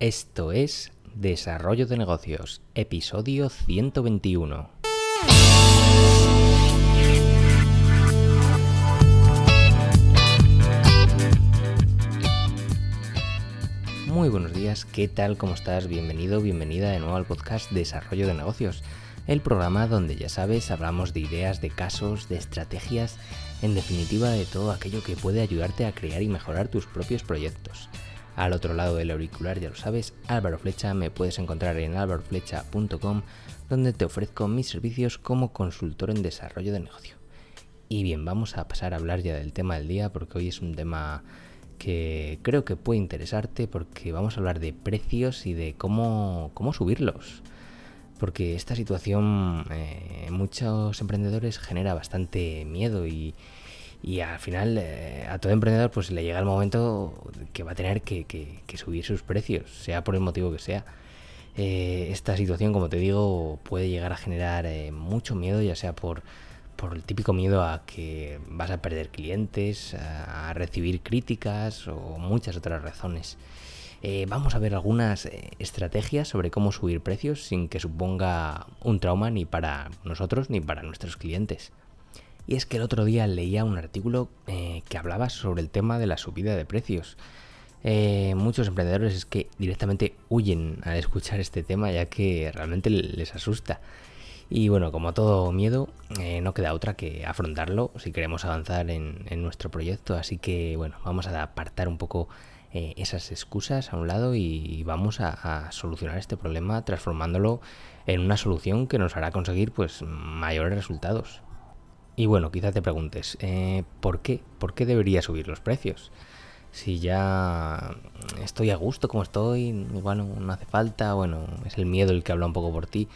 Esto es Desarrollo de Negocios, episodio 121. Muy buenos días, ¿qué tal? ¿Cómo estás? Bienvenido, bienvenida de nuevo al podcast Desarrollo de Negocios, el programa donde ya sabes hablamos de ideas, de casos, de estrategias, en definitiva de todo aquello que puede ayudarte a crear y mejorar tus propios proyectos. Al otro lado del auricular, ya lo sabes, Álvaro Flecha, me puedes encontrar en álvaroflecha.com, donde te ofrezco mis servicios como consultor en desarrollo de negocio. Y bien, vamos a pasar a hablar ya del tema del día, porque hoy es un tema que creo que puede interesarte, porque vamos a hablar de precios y de cómo, cómo subirlos. Porque esta situación eh, muchos emprendedores genera bastante miedo y, y al final eh, a todo emprendedor pues le llega el momento que va a tener que, subir sus precios, sea por el motivo que sea. Eh, esta situación, como te digo, puede llegar a generar eh, mucho miedo, ya sea por, por el típico miedo a que vas a perder clientes, a, recibir críticas o muchas otras razones. vamos a ver algunas estrategias sobre cómo subir precios sin que suponga un trauma ni para nosotros ni para nuestros clientes. Y es que el otro día leía un artículo eh, que hablaba sobre el tema de la subida de precios. Eh, muchos emprendedores es que directamente huyen a escuchar este tema ya que realmente les asusta. Y bueno, como todo miedo, eh, no queda otra que afrontarlo si queremos avanzar en, nuestro proyecto. Así que bueno, vamos a apartar un poco esas excusas a un lado y vamos a, a, solucionar este problema transformándolo en una solución que nos hará conseguir pues mayores resultados. Y bueno, quizá te preguntes, eh, ¿por qué? ¿Por qué debería subir los precios? Si ya estoy a gusto como estoy, bueno, no hace falta, bueno, es el miedo el que habla un poco por ti.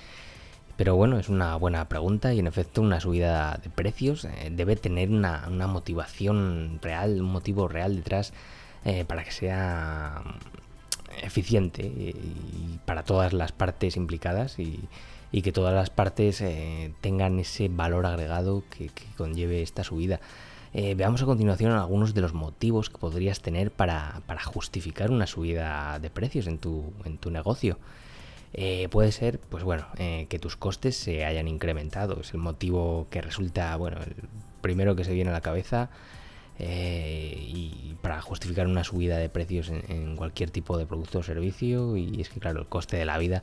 Pero bueno, es una buena pregunta y en efecto una subida de precios eh, debe tener una, motivación real, un motivo real detrás eh, para que sea eficiente y para todas las partes implicadas y, y que todas las partes eh, tengan ese valor agregado que, conlleve esta subida. Eh, veamos a continuación algunos de los motivos que podrías tener para, justificar una subida de precios en tu, en tu negocio. Eh, puede ser, pues bueno, que tus costes se hayan incrementado. Es el motivo que resulta, bueno, el primero que se viene a la cabeza. y para justificar una subida de precios en, cualquier tipo de producto o servicio. Y es que, claro, el coste de la vida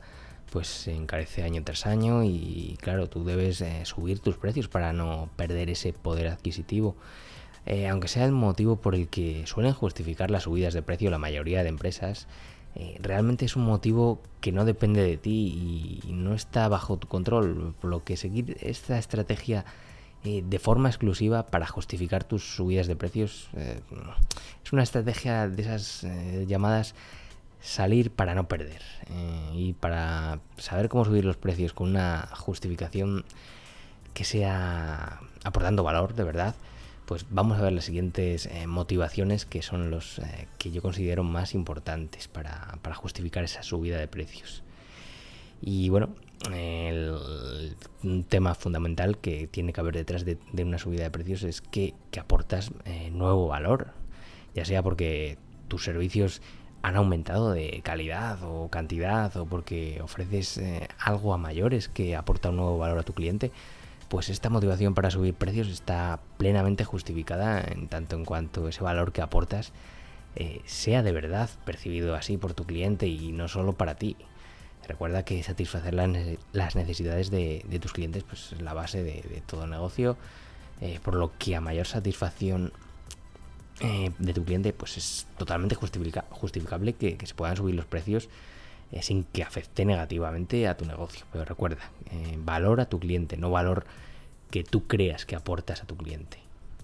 pues se encarece año tras año y claro, tú debes eh, subir tus precios para no perder ese poder adquisitivo. Eh, aunque sea el motivo por el que suelen justificar las subidas de precio la mayoría de empresas, eh, realmente es un motivo que no depende de ti y no está bajo tu control, por lo que seguir esta estrategia de forma exclusiva para justificar tus subidas de precios es una estrategia de esas llamadas salir para no perder eh, y para saber cómo subir los precios con una justificación que sea aportando valor de verdad, pues vamos a ver las siguientes eh, motivaciones que son los eh, que yo considero más importantes para, justificar esa subida de precios. Y bueno, un tema fundamental que tiene que haber detrás de, una subida de precios es que aportas nuevo valor, ya sea porque tus servicios han aumentado de calidad o cantidad o porque ofreces eh, algo a mayores que aporta un nuevo valor a tu cliente, pues esta motivación para subir precios está plenamente justificada en tanto en cuanto ese valor que aportas eh, sea de verdad percibido así por tu cliente y no solo para ti. Recuerda que satisfacer las necesidades de, tus clientes pues, es la base de, todo negocio, eh, por lo que a mayor satisfacción eh, de tu cliente, pues es totalmente justificable que, se puedan subir los precios eh, sin que afecte negativamente a tu negocio. Pero recuerda, eh, valor a tu cliente, no valor que tú creas que aportas a tu cliente.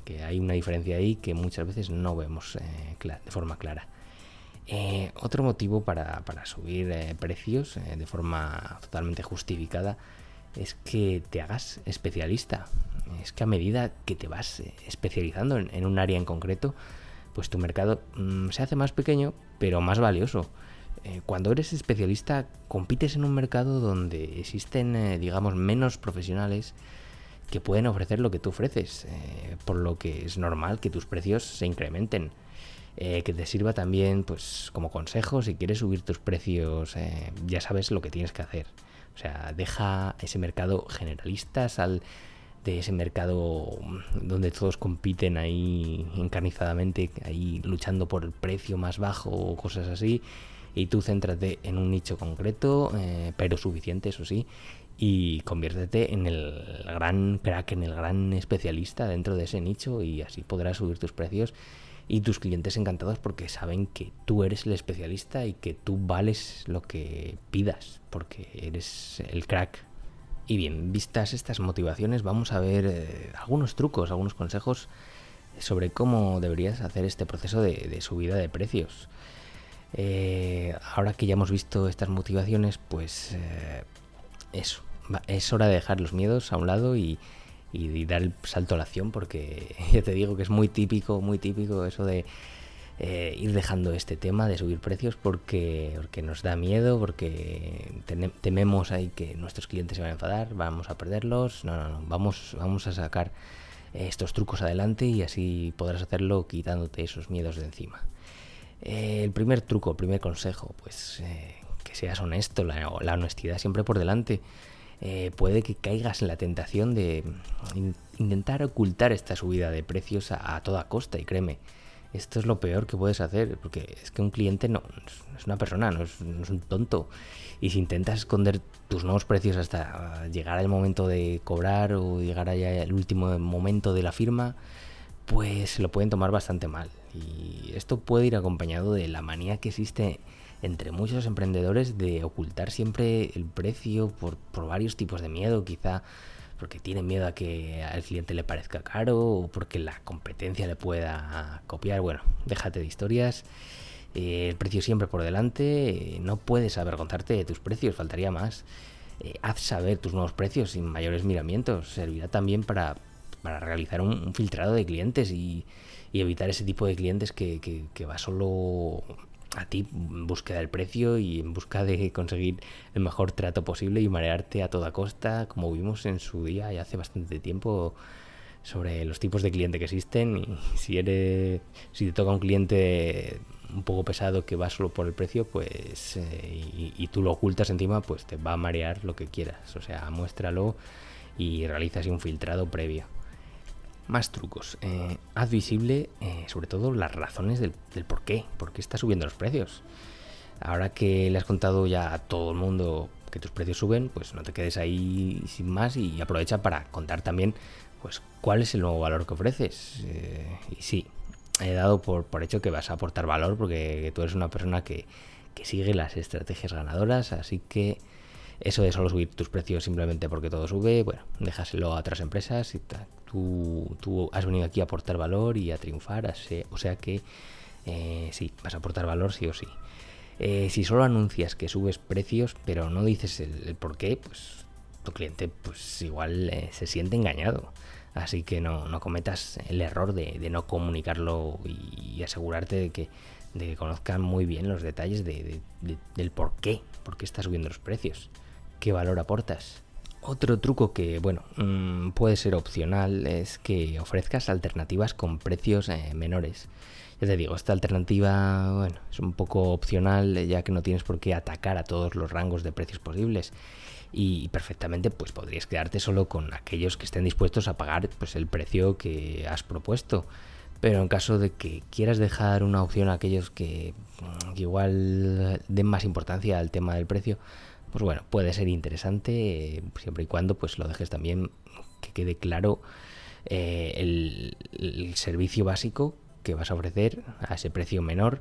Que hay una diferencia ahí que muchas veces no vemos de forma clara. otro motivo para, para subir precios de forma totalmente justificada es que te hagas especialista. Es que a medida que te vas eh, especializando en, un área en concreto, pues tu mercado mm, se hace más pequeño, pero más valioso. Eh, cuando eres especialista, compites en un mercado donde existen, eh, digamos, menos profesionales que pueden ofrecer lo que tú ofreces, por lo que es normal que tus precios se incrementen. que te sirva también pues como consejo si quieres subir tus precios, ya sabes lo que tienes que hacer. O sea, deja ese mercado generalista, sal de ese mercado donde todos compiten ahí encarnizadamente, ahí luchando por el precio más bajo o cosas así, y tú céntrate en un nicho concreto, eh, pero suficiente, eso sí, y conviértete en el gran crack, en el gran especialista dentro de ese nicho y así podrás subir tus precios y tus clientes encantados porque saben que tú eres el especialista y que tú vales lo que pidas porque eres el crack. Y bien, vistas estas motivaciones, vamos a ver eh, algunos trucos, algunos consejos sobre cómo deberías hacer este proceso de, subida de precios. Eh, ahora que ya hemos visto estas motivaciones, pues eh, es hora de dejar los miedos a un lado y, dar el salto a la acción porque ya te digo que es muy típico, muy típico eso de eh, ir dejando este tema de subir precios porque, porque nos da miedo, porque tememos ahí que nuestros clientes se van a enfadar, vamos a perderlos. No, no, no, vamos, vamos a sacar estos trucos adelante y así podrás hacerlo quitándote esos miedos de encima. Eh, el primer truco, el primer consejo, pues eh, que seas honesto, la, honestidad siempre por delante. Puede que caigas en la tentación de intentar ocultar esta subida de precios a, toda costa. Y créeme, esto es lo peor que puedes hacer, porque es que un cliente no, es una persona, no es, un tonto. Y si intentas esconder tus nuevos precios hasta llegar al momento de cobrar o llegar allá al último momento de la firma, pues se lo pueden tomar bastante mal. Y esto puede ir acompañado de la manía que existe entre muchos emprendedores de ocultar siempre el precio por, varios tipos de miedo, quizá porque tienen miedo a que al cliente le parezca caro o porque la competencia le pueda copiar. Bueno, déjate de historias. Eh, el precio siempre por delante. no puedes avergonzarte de tus precios, faltaría más. Eh, haz saber tus nuevos precios sin mayores miramientos. Servirá también para, realizar un, filtrado de clientes y, evitar ese tipo de clientes que va solo a ti en búsqueda del precio y en busca de conseguir el mejor trato posible y marearte a toda costa, como vimos en su día y hace bastante tiempo sobre los tipos de cliente que existen. Y si eres si te toca un cliente un poco pesado que va solo por el precio pues eh, y, tú lo ocultas encima pues te va a marear lo que quieras. O sea muéstralo y realiza así un filtrado previo más trucos. Eh, haz visible eh, sobre todo las razones del, por qué, por qué está subiendo los precios. Ahora que le has contado ya a todo el mundo que tus precios suben, pues no te quedes ahí sin más y aprovecha para contar también pues cuál es el nuevo valor que ofreces. Eh, y sí, he dado por, por hecho que vas a aportar valor porque tú eres una persona que, que sigue las estrategias ganadoras, así que eso de solo subir tus precios simplemente porque todo sube, bueno, déjaselo a otras empresas y tú, tú has venido aquí a aportar valor y a triunfar, o sea que eh, sí, vas a aportar valor sí o sí. Eh, si solo anuncias que subes precios, pero no dices el, por qué, pues tu cliente pues igual eh, se siente engañado. Así que no, no cometas el error de, no comunicarlo y, asegurarte de que, de que conozcan muy bien los detalles de, del por qué, por qué está subiendo los precios qué valor aportas. Otro truco que, bueno, mm, puede ser opcional es que ofrezcas alternativas con precios eh, menores. Ya te digo, esta alternativa, bueno, es un poco opcional ya que no tienes por qué atacar a todos los rangos de precios posibles y perfectamente pues podrías quedarte solo con aquellos que estén dispuestos a pagar pues el precio que has propuesto. Pero en caso de que quieras dejar una opción a aquellos que, igual den más importancia al tema del precio, pues bueno, puede ser interesante eh, siempre y cuando pues lo dejes también que quede claro eh, el, servicio básico que vas a ofrecer a ese precio menor,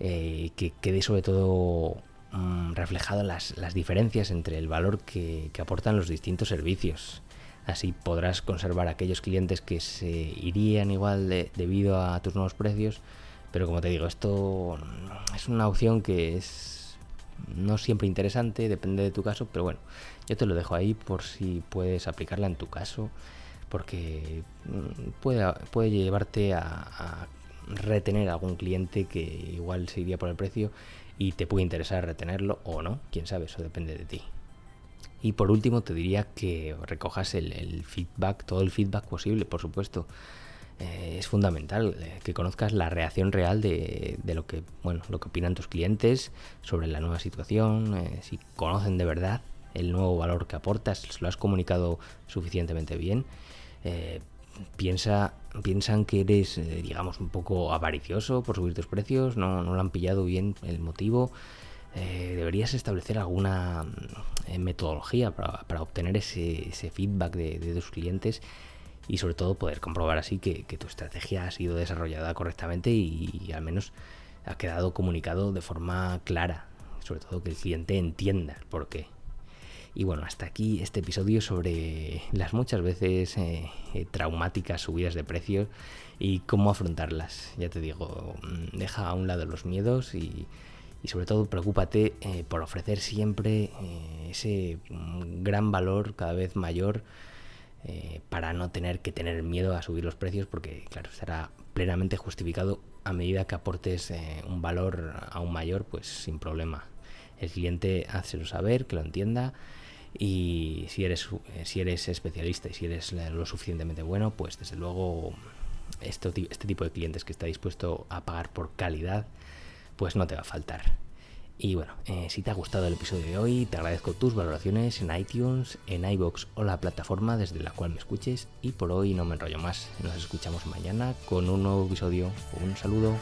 eh, que quede sobre todo mm, reflejado las, diferencias entre el valor que, aportan los distintos servicios. Así podrás conservar aquellos clientes que se irían igual debido a tus nuevos precios, pero como te digo, esto es una opción que es no siempre interesante, depende de tu caso, pero bueno, yo te lo dejo ahí por si puedes aplicarla en tu caso, porque mm, puede, puede llevarte a, retener a algún cliente que igual se iría por el precio y te puede interesar retenerlo o no, quién sabe, eso depende de ti. Y por último te diría que recojas el, feedback, todo el feedback posible, por supuesto. eh, es fundamental eh, que conozcas la reacción real de, lo que bueno lo que opinan tus clientes sobre la nueva situación eh, si conocen de verdad el nuevo valor que aportas lo has comunicado suficientemente bien piensa piensan que eres digamos un poco avaricioso por subir tus precios no, no lo han pillado bien el motivo deberías establecer alguna metodología para, obtener ese, feedback de, de tus clientes y sobre todo poder comprobar así que, tu estrategia ha sido desarrollada correctamente y, al menos ha quedado comunicado de forma clara, sobre todo que el cliente entienda el por qué. Y bueno, hasta aquí este episodio sobre las muchas veces eh, eh, traumáticas subidas de precios y cómo afrontarlas. Ya te digo, mm, deja a un lado los miedos y, sobre todo preocúpate eh, por ofrecer siempre ese mm, gran valor cada vez mayor eh, para no tener que tener miedo a subir los precios porque claro será plenamente justificado a medida que aportes eh, un valor aún mayor pues sin problema. El cliente lo saber que lo entienda y si eres eh, si eres especialista y si eres lo suficientemente bueno pues desde luego este, este tipo de clientes que está dispuesto a pagar por calidad pues no te va a faltar y bueno, eh, si te ha gustado el episodio de hoy, te agradezco tus valoraciones en iTunes, en iBox o la plataforma desde la cual me escuches. Y por hoy no me enrollo más. Nos escuchamos mañana con un nuevo episodio. Un saludo.